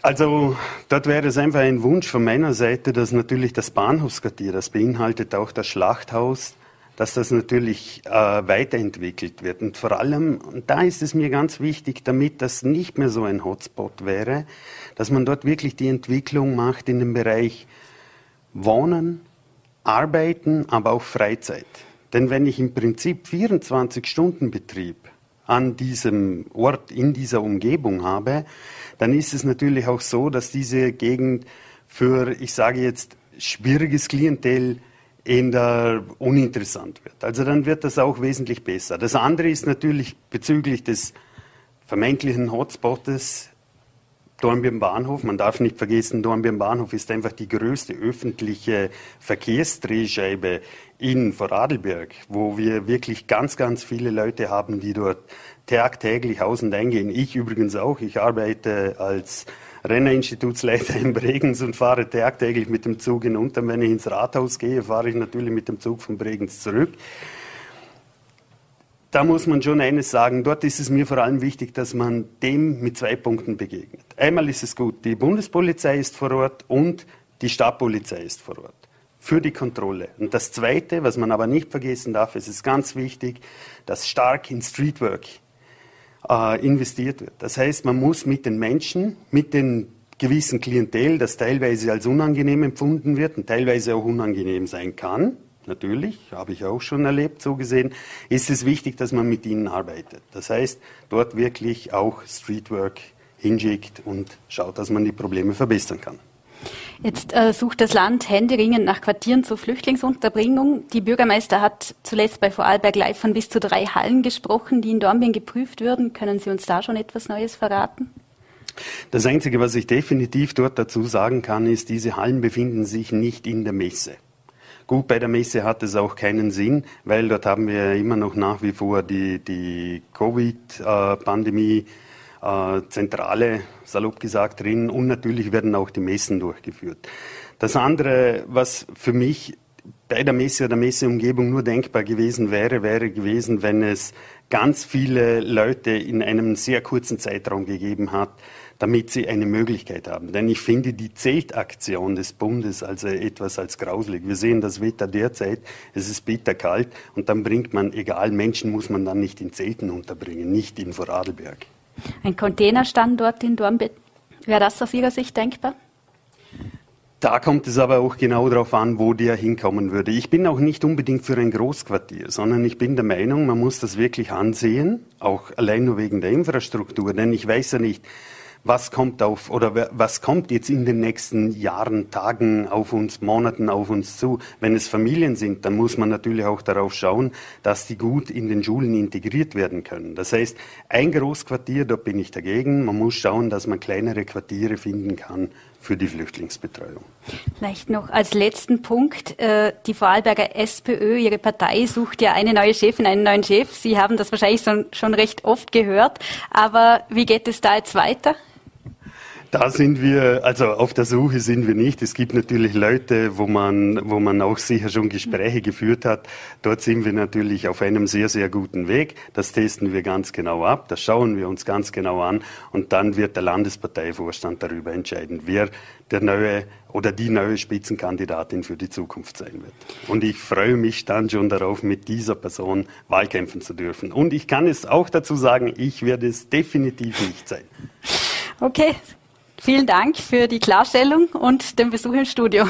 Also dort wäre es einfach ein Wunsch von meiner Seite, dass natürlich das Bahnhofsquartier, das beinhaltet auch das Schlachthaus, dass das natürlich äh, weiterentwickelt wird. Und vor allem, und da ist es mir ganz wichtig, damit das nicht mehr so ein Hotspot wäre, dass man dort wirklich die Entwicklung macht in dem Bereich Wohnen, Arbeiten, aber auch Freizeit. Denn wenn ich im Prinzip 24-Stunden-Betrieb an diesem Ort, in dieser Umgebung habe, dann ist es natürlich auch so, dass diese Gegend für, ich sage jetzt, schwieriges Klientel eher uninteressant wird. Also dann wird das auch wesentlich besser. Das andere ist natürlich bezüglich des vermeintlichen Hotspots Dornbirn Bahnhof. Man darf nicht vergessen, Dornbirn Bahnhof ist einfach die größte öffentliche Verkehrsdrehscheibe in Vorarlberg, wo wir wirklich ganz, ganz viele Leute haben, die dort tagtäglich aus und eingehen. Ich übrigens auch. Ich arbeite als Rennerinstitutsleiter in Bregenz und fahre tagtäglich mit dem Zug hinunter. Wenn ich ins Rathaus gehe, fahre ich natürlich mit dem Zug von Bregenz zurück. Da muss man schon eines sagen, dort ist es mir vor allem wichtig, dass man dem mit zwei Punkten begegnet. Einmal ist es gut, die Bundespolizei ist vor Ort und die Stadtpolizei ist vor Ort für die Kontrolle. Und das Zweite, was man aber nicht vergessen darf, es ist ganz wichtig, dass stark in Streetwork äh, investiert wird. Das heißt, man muss mit den Menschen, mit den gewissen Klientel, das teilweise als unangenehm empfunden wird und teilweise auch unangenehm sein kann, natürlich, habe ich auch schon erlebt, so gesehen, ist es wichtig, dass man mit ihnen arbeitet. Das heißt, dort wirklich auch Streetwork hinschickt und schaut, dass man die Probleme verbessern kann. Jetzt äh, sucht das Land händeringend nach Quartieren zur Flüchtlingsunterbringung. Die Bürgermeister hat zuletzt bei Vorarlberg Live von bis zu drei Hallen gesprochen, die in Dornbirn geprüft würden. Können Sie uns da schon etwas Neues verraten? Das Einzige, was ich definitiv dort dazu sagen kann, ist, diese Hallen befinden sich nicht in der Messe. Gut, bei der Messe hat es auch keinen Sinn, weil dort haben wir immer noch nach wie vor die, die Covid-Pandemie äh, äh, salopp gesagt, drin und natürlich werden auch die Messen durchgeführt. Das andere, was für mich bei der Messe oder Messeumgebung nur denkbar gewesen wäre, wäre gewesen, wenn es ganz viele Leute in einem sehr kurzen Zeitraum gegeben hat, damit sie eine Möglichkeit haben. Denn ich finde die Zeltaktion des Bundes also etwas als grauselig. Wir sehen das Wetter derzeit, es ist bitterkalt und dann bringt man, egal, Menschen muss man dann nicht in Zelten unterbringen, nicht in Vorarlberg. Ein Containerstandort in Dornbirn, wäre das aus Ihrer Sicht denkbar? Da kommt es aber auch genau darauf an, wo der hinkommen würde. Ich bin auch nicht unbedingt für ein Großquartier, sondern ich bin der Meinung, man muss das wirklich ansehen, auch allein nur wegen der Infrastruktur. Denn ich weiß ja nicht, was kommt auf oder was kommt jetzt in den nächsten Jahren, Tagen auf uns, Monaten auf uns zu. Wenn es Familien sind, dann muss man natürlich auch darauf schauen, dass die gut in den Schulen integriert werden können. Das heißt, ein Großquartier, da bin ich dagegen. Man muss schauen, dass man kleinere Quartiere finden kann für die Flüchtlingsbetreuung. Vielleicht noch als letzten Punkt. Äh, die Vorarlberger SPÖ, Ihre Partei, sucht ja eine neue Chefin, einen neuen Chef. Sie haben das wahrscheinlich schon recht oft gehört. Aber wie geht es da jetzt weiter? Da sind wir, also auf der Suche sind wir nicht. Es gibt natürlich Leute, wo man, wo man auch sicher schon Gespräche geführt hat. Dort sind wir natürlich auf einem sehr, sehr guten Weg. Das testen wir ganz genau ab. Das schauen wir uns ganz genau an. Und dann wird der Landesparteivorstand darüber entscheiden, wer der neue oder die neue Spitzenkandidatin für die Zukunft sein wird. Und ich freue mich dann schon darauf, mit dieser Person Wahlkämpfen zu dürfen. Und ich kann es auch dazu sagen, ich werde es definitiv nicht sein. Okay, Vielen Dank für die Klarstellung und den Besuch im Studio.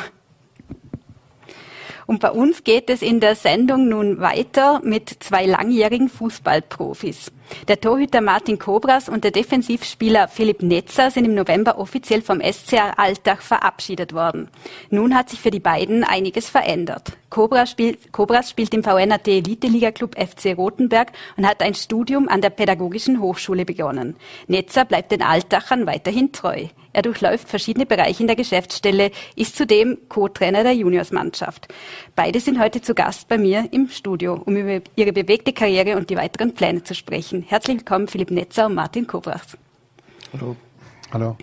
Und bei uns geht es in der Sendung nun weiter mit zwei langjährigen Fußballprofis. Der Torhüter Martin Kobras und der Defensivspieler Philipp Netzer sind im November offiziell vom SCR Alltag verabschiedet worden. Nun hat sich für die beiden einiges verändert. Kobras spielt, Kobras spielt im VNAT Elite-Liga Club FC Rothenberg und hat ein Studium an der Pädagogischen Hochschule begonnen. Netzer bleibt den Altachern weiterhin treu. Er durchläuft verschiedene Bereiche in der Geschäftsstelle, ist zudem Co-Trainer der Juniorsmannschaft. Beide sind heute zu Gast bei mir im Studio, um über ihre bewegte Karriere und die weiteren Pläne zu sprechen. Herzlich willkommen, Philipp Netzer und Martin Kobrachs. Hallo. Hallo.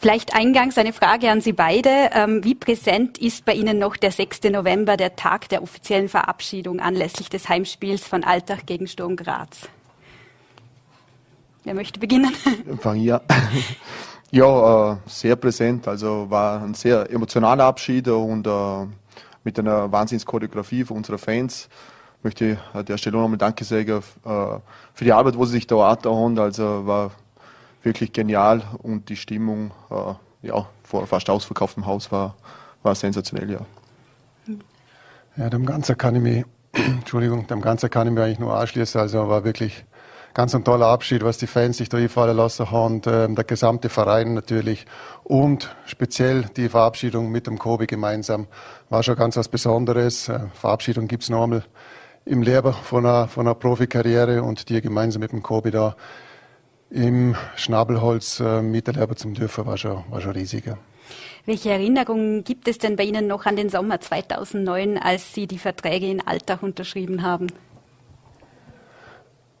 Vielleicht eingangs eine Frage an Sie beide. Ähm, wie präsent ist bei Ihnen noch der 6. November, der Tag der offiziellen Verabschiedung anlässlich des Heimspiels von Alltag gegen Sturm Graz? Wer möchte beginnen? Fang ja. Ja, äh, sehr präsent. Also war ein sehr emotionaler Abschied und äh, mit einer Wahnsinnschoreografie für unsere Fans. Möchte an der Stelle nochmal Danke sagen äh, für die Arbeit, wo sie sich da haben. Also war wirklich genial und die Stimmung äh, ja, vor fast ausverkauftem Haus war, war sensationell, ja. Ja, dem Ganzen kann ich mich, Entschuldigung, dem Ganzen kann ich mich eigentlich nur anschließen. Also war wirklich ganz ein toller Abschied, was die Fans sich da einfallen lassen haben und äh, der gesamte Verein natürlich und speziell die Verabschiedung mit dem Kobi gemeinsam war schon ganz was Besonderes. Äh, Verabschiedung gibt's noch einmal im Leben von einer, von einer Profikarriere und die gemeinsam mit dem Kobi da im Schnabelholz äh, miterleben zum dürfen, war schon, war schon riesiger. Welche Erinnerungen gibt es denn bei Ihnen noch an den Sommer 2009, als Sie die Verträge in Alltag unterschrieben haben?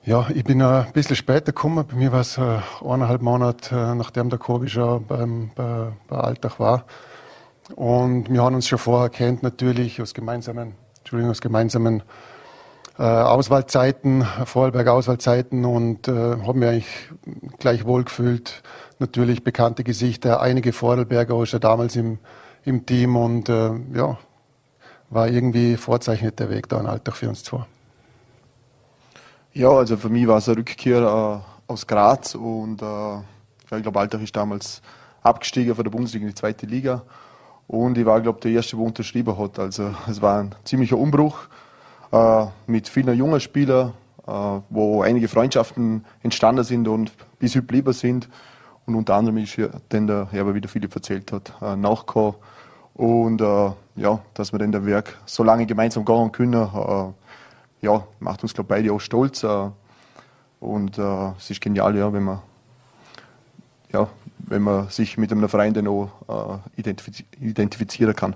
Ja, ich bin ein bisschen später gekommen. Bei mir war es äh, eineinhalb Monate, äh, nachdem der Covid schon beim, bei, bei Alltag war. Und wir haben uns schon vorher kennt natürlich aus gemeinsamen, Entschuldigung, aus gemeinsamen äh, Auswahlzeiten, Vorarlberg-Auswahlzeiten und äh, haben mich eigentlich gleich wohl gefühlt. Natürlich bekannte Gesichter, einige Vorarlberger auch schon damals im, im Team und äh, ja, war irgendwie vorzeichnet der Weg da in Alltag für uns zwei. Ja, also für mich war es eine Rückkehr äh, aus Graz und äh, ich glaube, Altach ist damals abgestiegen von der Bundesliga in die zweite Liga und ich war, glaube der Erste, der unterschrieben hat. Also es war ein ziemlicher Umbruch mit vielen jungen Spielern, äh, wo einige Freundschaften entstanden sind und bis heute geblieben sind. Und unter anderem ist ja dann der Herbert, wie der Philipp erzählt hat, äh, nachgekommen. Und äh, ja, dass wir dann der Werk so lange gemeinsam gehen können, äh, ja, macht uns, glaube ich, beide auch stolz. Äh, und äh, es ist genial, ja, wenn man, ja, wenn man sich mit einem Verein dann auch äh, identifiz identifizieren kann.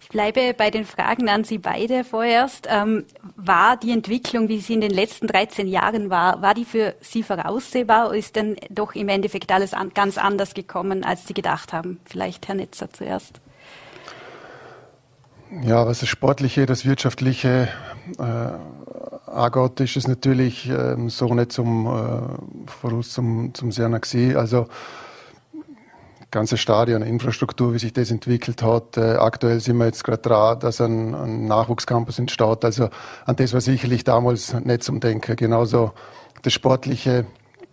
Ich bleibe bei den Fragen an Sie beide vorerst. Ähm, war die Entwicklung, wie sie in den letzten 13 Jahren war, war die für Sie voraussehbar oder ist denn doch im Endeffekt alles an, ganz anders gekommen, als Sie gedacht haben? Vielleicht Herr Netzer zuerst. Ja, was das Sportliche, das Wirtschaftliche äh, angeht, ist es natürlich ähm, so nicht zum äh, Voraus zum, zum gesehen. Also ganze Stadion, Infrastruktur, wie sich das entwickelt hat. Äh, aktuell sind wir jetzt gerade dran, dass ein, ein Nachwuchscampus entsteht. Also an das war sicherlich damals nicht zum Denken. Genauso das Sportliche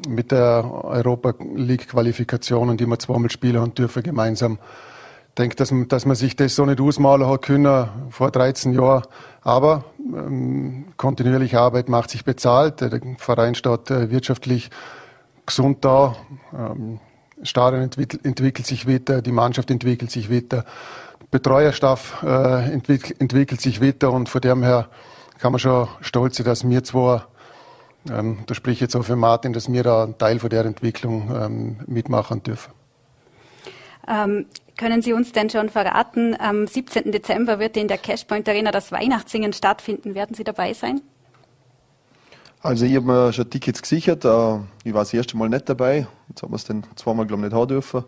mit der Europa League Qualifikationen, die wir zweimal spielen und dürfen gemeinsam denke, dass, dass man sich das so nicht ausmalen hat können vor 13 Jahren. Aber ähm, kontinuierliche Arbeit macht sich bezahlt. Der Verein steht äh, wirtschaftlich gesund da. Ähm, Stadion entwickelt, entwickelt, sich weiter, die Mannschaft entwickelt sich weiter, Betreuerstaff äh, entwickelt, entwickelt sich weiter und von dem her kann man schon stolz sein, dass wir zwar, ähm, da spreche ich jetzt auch für Martin, dass wir da einen Teil von der Entwicklung ähm, mitmachen dürfen. Ähm, können Sie uns denn schon verraten, am 17. Dezember wird in der Cashpoint Arena das Weihnachtssingen stattfinden. Werden Sie dabei sein? Also ich habe mir schon Tickets gesichert. Äh, ich war das erste Mal nicht dabei. Jetzt haben wir es dann zweimal glaube ich nicht haben dürfen.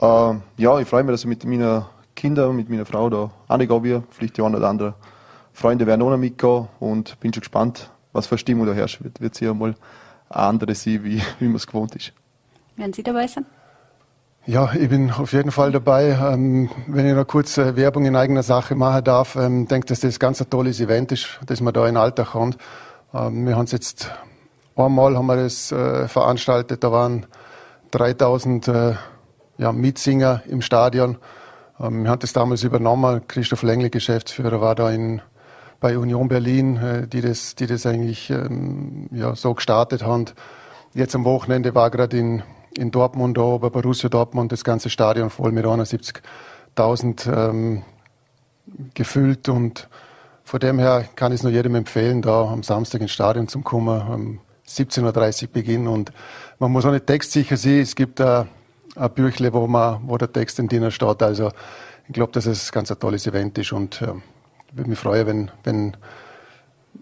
Äh, ja, ich freue mich, dass ich mit meinen Kindern, mit meiner Frau da reingehen will. Vielleicht die eine oder andere Freunde werden auch noch mitgehen und bin schon gespannt, was für Stimmung da herrscht. Wird, wird sicher mal eine andere sein, wie, wie man es gewohnt ist. Werden Sie dabei sein? Ja, ich bin auf jeden Fall dabei. Ähm, wenn ich noch kurz äh, Werbung in eigener Sache machen darf, ähm, denke, dass das ganz ein tolles Event ist, dass man da in den Alltag kommt. Ähm, wir haben es jetzt einmal haben wir das äh, veranstaltet, da waren 3000 äh, ja, Mitsinger im Stadion. Ähm, wir haben das damals übernommen. Christoph Lengle, Geschäftsführer, war da in, bei Union Berlin, äh, die, das, die das eigentlich ähm, ja, so gestartet haben. Jetzt am Wochenende war gerade in in Dortmund da, bei Borussia Dortmund, das ganze Stadion voll mit 71.000 ähm, gefüllt und von dem her kann ich es nur jedem empfehlen, da am Samstag ins Stadion zu kommen, um 17.30 Uhr Beginn. Und man muss auch nicht textsicher sein, es gibt ein, ein Büchle, wo, man, wo der Text in drinnen steht, also ich glaube, dass es ganz ein tolles Event ist. Und äh, würde mich freuen, wenn, wenn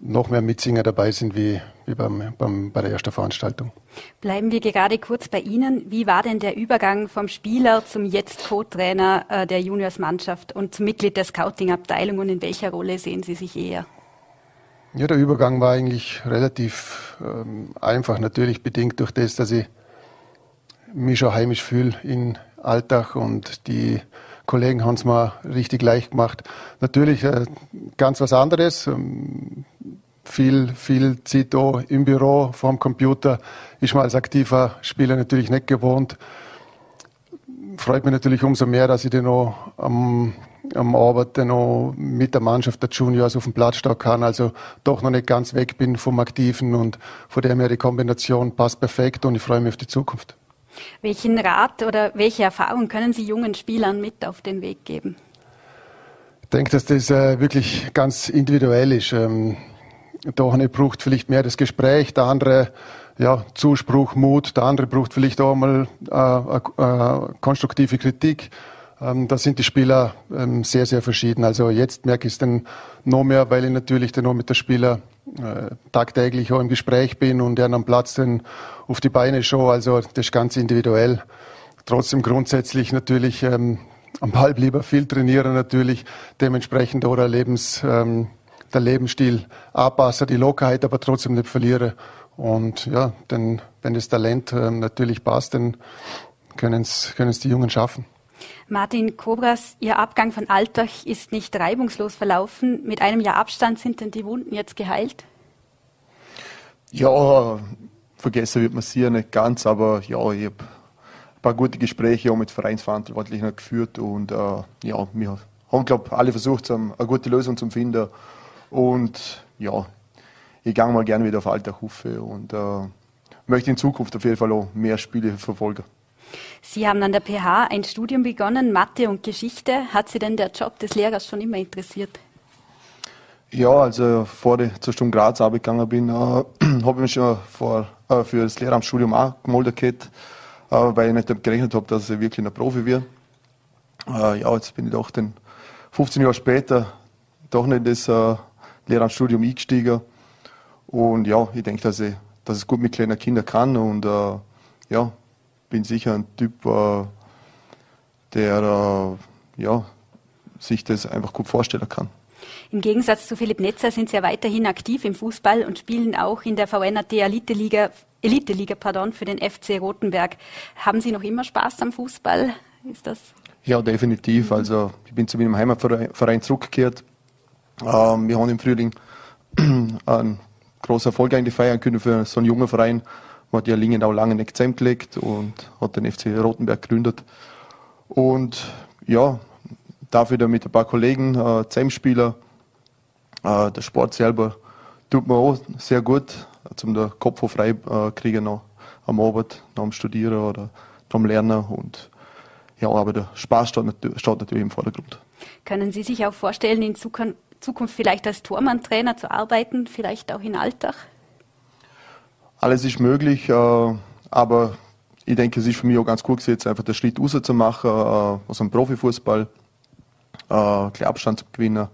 noch mehr Mitsinger dabei sind wie, wie beim, beim, bei der ersten Veranstaltung. Bleiben wir gerade kurz bei Ihnen. Wie war denn der Übergang vom Spieler zum jetzt Co-Trainer äh, der Juniorsmannschaft und zum Mitglied der Scouting-Abteilung und in welcher Rolle sehen Sie sich eher? Ja, der Übergang war eigentlich relativ ähm, einfach, natürlich bedingt durch das, dass ich mich schon heimisch fühle in Alltag und die Kollegen haben es mir richtig leicht gemacht. Natürlich äh, ganz was anderes. Ähm, viel, viel Zeit auch im Büro vorm Computer ist man als aktiver Spieler natürlich nicht gewohnt. Freut mich natürlich umso mehr, dass ich dann auch am, am Arbeit dann auch mit der Mannschaft der Juniors auf dem Platz stehen kann. Also doch noch nicht ganz weg bin vom Aktiven und von dem her die Kombination passt perfekt und ich freue mich auf die Zukunft. Welchen Rat oder welche Erfahrung können Sie jungen Spielern mit auf den Weg geben? Ich denke, dass das äh, wirklich ganz individuell ist. Der eine braucht vielleicht mehr das Gespräch, der andere ja, Zuspruch, Mut, der andere braucht vielleicht auch mal äh, äh, konstruktive Kritik. Ähm, da sind die Spieler ähm, sehr, sehr verschieden. Also jetzt merke ich es dann noch mehr, weil ich natürlich dann noch mit der Spieler äh, tagtäglich auch im Gespräch bin und er am Platz dann auf die Beine schaue. Also das ist ganz individuell. Trotzdem grundsätzlich natürlich ähm, am Ball lieber viel trainieren natürlich, dementsprechend oder Lebens, ähm, der Lebensstil anpassen, die Lockerheit aber trotzdem nicht verliere. Und ja, denn wenn das Talent ähm, natürlich passt, dann können es können es die Jungen schaffen. Martin Kobras, Ihr Abgang von Altach ist nicht reibungslos verlaufen. Mit einem Jahr Abstand sind denn die Wunden jetzt geheilt? Ja, vergessen wird man sie ja nicht ganz, aber ja, ich habe ein paar gute Gespräche auch mit Vereinsverantwortlichen geführt und äh, ja, wir haben, glaube alle versucht, eine gute Lösung zu finden. Und ja, ich gehe mal gerne wieder auf Alltag und äh, möchte in Zukunft auf jeden Fall auch mehr Spiele verfolgen. Sie haben an der PH ein Studium begonnen, Mathe und Geschichte. Hat Sie denn der Job des Lehrers schon immer interessiert? Ja, also vor ich zur Stunde Graz abgegangen bin, äh, habe ich mich schon vor, äh, für das Lehramtsstudium auch gemeldet, gehabt, äh, weil ich nicht gerechnet habe, dass ich wirklich ein Profi wird. Äh, ja, jetzt bin ich doch den 15 Jahre später doch nicht das äh, Lehramtsstudium eingestiegen. Und ja, ich denke, dass ich, dass ich gut mit kleinen Kindern kann und äh, ja, bin sicher ein Typ, äh, der äh, ja, sich das einfach gut vorstellen kann. Im Gegensatz zu Philipp Netzer sind Sie ja weiterhin aktiv im Fußball und spielen auch in der VNAT Elite-Liga Elite-Liga pardon, für den FC Rotenberg. Haben Sie noch immer Spaß am Fußball? Ist das? Ja, definitiv. Also ich bin zu meinem Heimatverein zurückgekehrt. Ähm, wir haben im Frühling einen großen Erfolg eigentlich feiern können für so einen jungen Verein. Man hat ja Lingen auch lange nicht zusammengelegt und hat den FC Rotenberg gegründet. Und ja, dafür dann mit ein paar Kollegen, äh, Zusammenspieler, äh, der Sport selber tut mir auch sehr gut, zum den Kopf frei äh, kriegen noch am Abend, nach dem Studieren oder vom Lernen und ja, aber der Spaß steht, steht natürlich im Vordergrund. Können Sie sich auch vorstellen, in Zukunft vielleicht als Tormann-Trainer zu arbeiten, vielleicht auch in Alltag? Alles ist möglich, äh, aber ich denke, es ist für mich auch ganz gut gesetzt, einfach den Schritt raus zu machen äh, aus dem Profifußball, äh, Abstand zu gewinnen.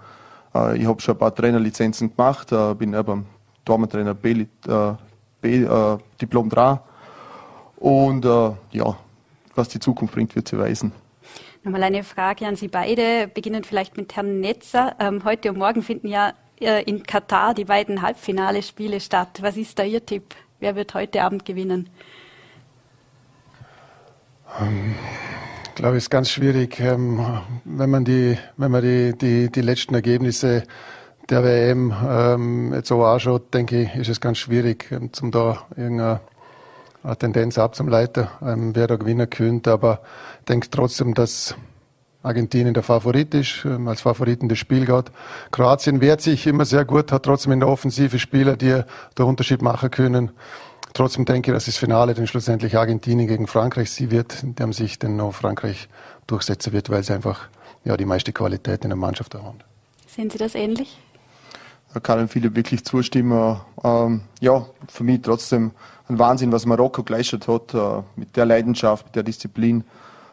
Ich habe schon ein paar Trainerlizenzen gemacht, bin ja beim Tormann-Trainer B, äh, B äh, Diplom 3 und ja, was die Zukunft bringt, wird sie weisen. Nochmal eine Frage an Sie beide, beginnen vielleicht mit Herrn Netzer. Ähm, heute und morgen finden ja äh, in Katar die beiden Halbfinale-Spiele statt. Was ist da Ihr Tipp? Wer wird heute Abend gewinnen? Ähm, ich glaube, es ist ganz schwierig, ähm, wenn man die, wenn man die, die, die letzten Ergebnisse der WM ähm, jetzt so anschaut, denke ich, ist es ganz schwierig, ähm, zum da irgendeine eine Tendenz abzuleiten, ähm, wer da gewinnen könnte. Aber denke trotzdem, dass Argentinien der Favorit ist, ähm, als Favoriten das Spiel geht. Kroatien wehrt sich immer sehr gut, hat trotzdem in der Offensive Spieler, die den Unterschied machen können. Trotzdem denke ich, dass das Finale dann schlussendlich Argentinien gegen Frankreich sie wird, in dem sich dann noch Frankreich durchsetzen wird, weil sie einfach ja, die meiste Qualität in der Mannschaft haben. Sehen Sie das ähnlich? Da kann Philipp wirklich zustimmen. Ähm, ja, für mich trotzdem ein Wahnsinn, was Marokko geleistet hat, äh, mit der Leidenschaft, mit der Disziplin.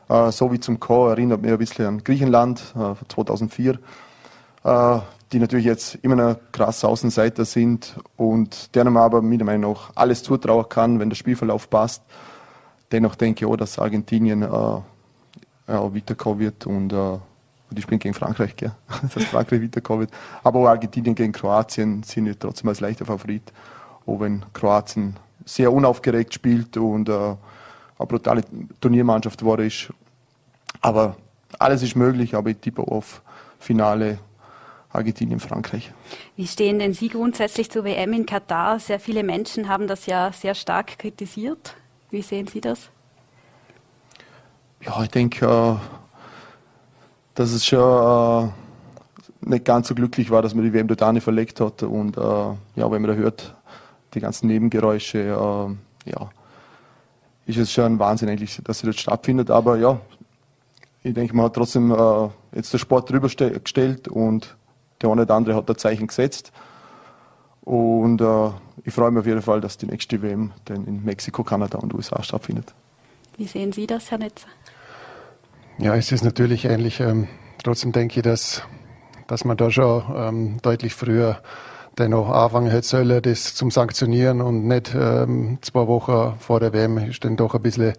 Äh, so wie zum Chor erinnert mich ein bisschen an Griechenland äh, 2004, äh, die natürlich jetzt immer noch krass Außenseiter sind und denen man aber meiner Meinung nach alles zutrauen kann, wenn der Spielverlauf passt. Dennoch denke ich auch, dass Argentinien äh, ja, weiterkommen wird und äh, die spielen gegen Frankreich, gell? dass Frankreich weiterkommen wird. Aber auch Argentinien gegen Kroatien sind trotzdem als leichter Favorit. Auch wenn Kroatien sehr unaufgeregt spielt und äh, eine brutale Turniermannschaft war ist. Aber alles ist möglich, aber ich tippe auf Finale Argentinien, Frankreich. Wie stehen denn Sie grundsätzlich zur WM in Katar? Sehr viele Menschen haben das ja sehr stark kritisiert. Wie sehen Sie das? Ja, ich denke, äh, dass es schon äh, nicht ganz so glücklich war, dass man die WM dort nicht verlegt hat. Und äh, ja, wenn man da hört, die ganzen Nebengeräusche, ja, ist es schon ein Wahnsinn eigentlich, dass sie dort stattfindet. Aber ja, ich denke, man hat trotzdem äh, jetzt den Sport drüber gestellt und der eine oder andere hat da Zeichen gesetzt. Und äh, ich freue mich auf jeden Fall, dass die nächste WM dann in Mexiko, Kanada und USA stattfindet. Wie sehen Sie das, Herr Netzer? Ja, es ist natürlich ähnlich. Ähm, trotzdem denke ich, dass, dass man da schon ähm, deutlich früher dennoch anfangen hätte sollen, das zum Sanktionieren und nicht ähm, zwei Wochen vor der WM ist dann doch ein bisschen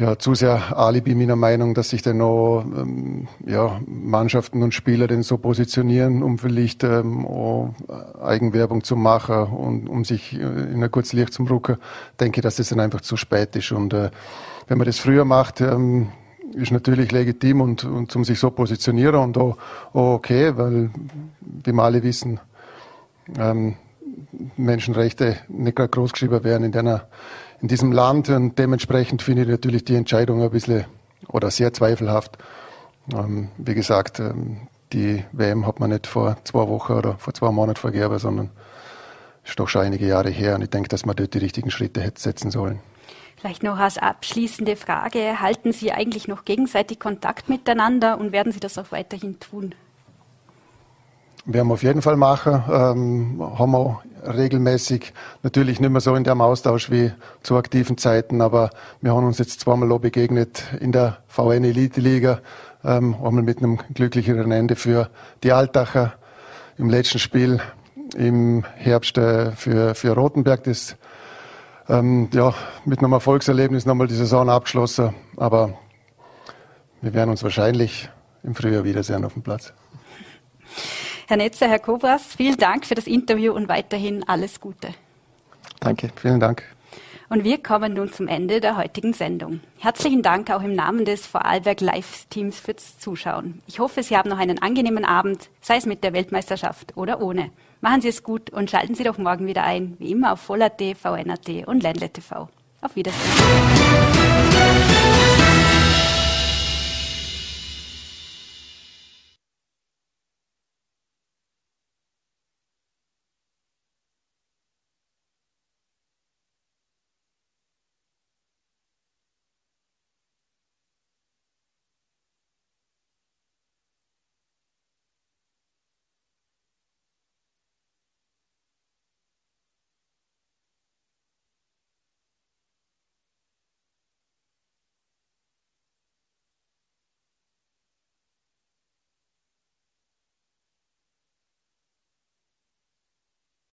ja, zu sehr Alibi meiner Meinung, dass sich dann noch ähm, ja, Mannschaften und Spieler denn so positionieren, um vielleicht ähm, Eigenwerbung zu machen und um sich äh, in ein kurzes Licht zu rücken, denke dass das dann einfach zu spät ist. Und äh, wenn man das früher macht, ähm, ist natürlich legitim und, und zum sich so positionieren und auch, auch okay, weil wie wir alle wissen, ähm, Menschenrechte nicht gerade großgeschrieben werden in, deiner, in diesem Land und dementsprechend finde ich natürlich die Entscheidung ein bisschen oder sehr zweifelhaft. Ähm, wie gesagt, ähm, die WM hat man nicht vor zwei Wochen oder vor zwei Monaten vergeben, sondern ist doch schon einige Jahre her und ich denke, dass man dort die richtigen Schritte hätte setzen sollen. Vielleicht noch als abschließende Frage, halten Sie eigentlich noch gegenseitig Kontakt miteinander und werden Sie das auch weiterhin tun? Werden wir auf jeden Fall machen. Ähm, haben wir regelmäßig, natürlich nicht mehr so in dem Austausch wie zu aktiven Zeiten, aber wir haben uns jetzt zweimal begegnet in der VN Elite Liga, ähm, einmal mit einem glücklicheren Ende für die Altacher im letzten Spiel im Herbst äh, für, für Rotenberg, das ähm, ja, mit einem Erfolgserlebnis nochmal die Saison abgeschlossen. Aber wir werden uns wahrscheinlich im Frühjahr wiedersehen auf dem Platz. Herr Netzer, Herr Kobras, vielen Dank für das Interview und weiterhin alles Gute. Danke. Vielen Dank. Und wir kommen nun zum Ende der heutigen Sendung. Herzlichen Dank auch im Namen des Vorarlberg Live-Teams fürs Zuschauen. Ich hoffe, Sie haben noch einen angenehmen Abend, sei es mit der Weltmeisterschaft oder ohne. Machen Sie es gut und schalten Sie doch morgen wieder ein, wie immer auf Voll.at, VN.at und Ländle TV. Auf Wiedersehen.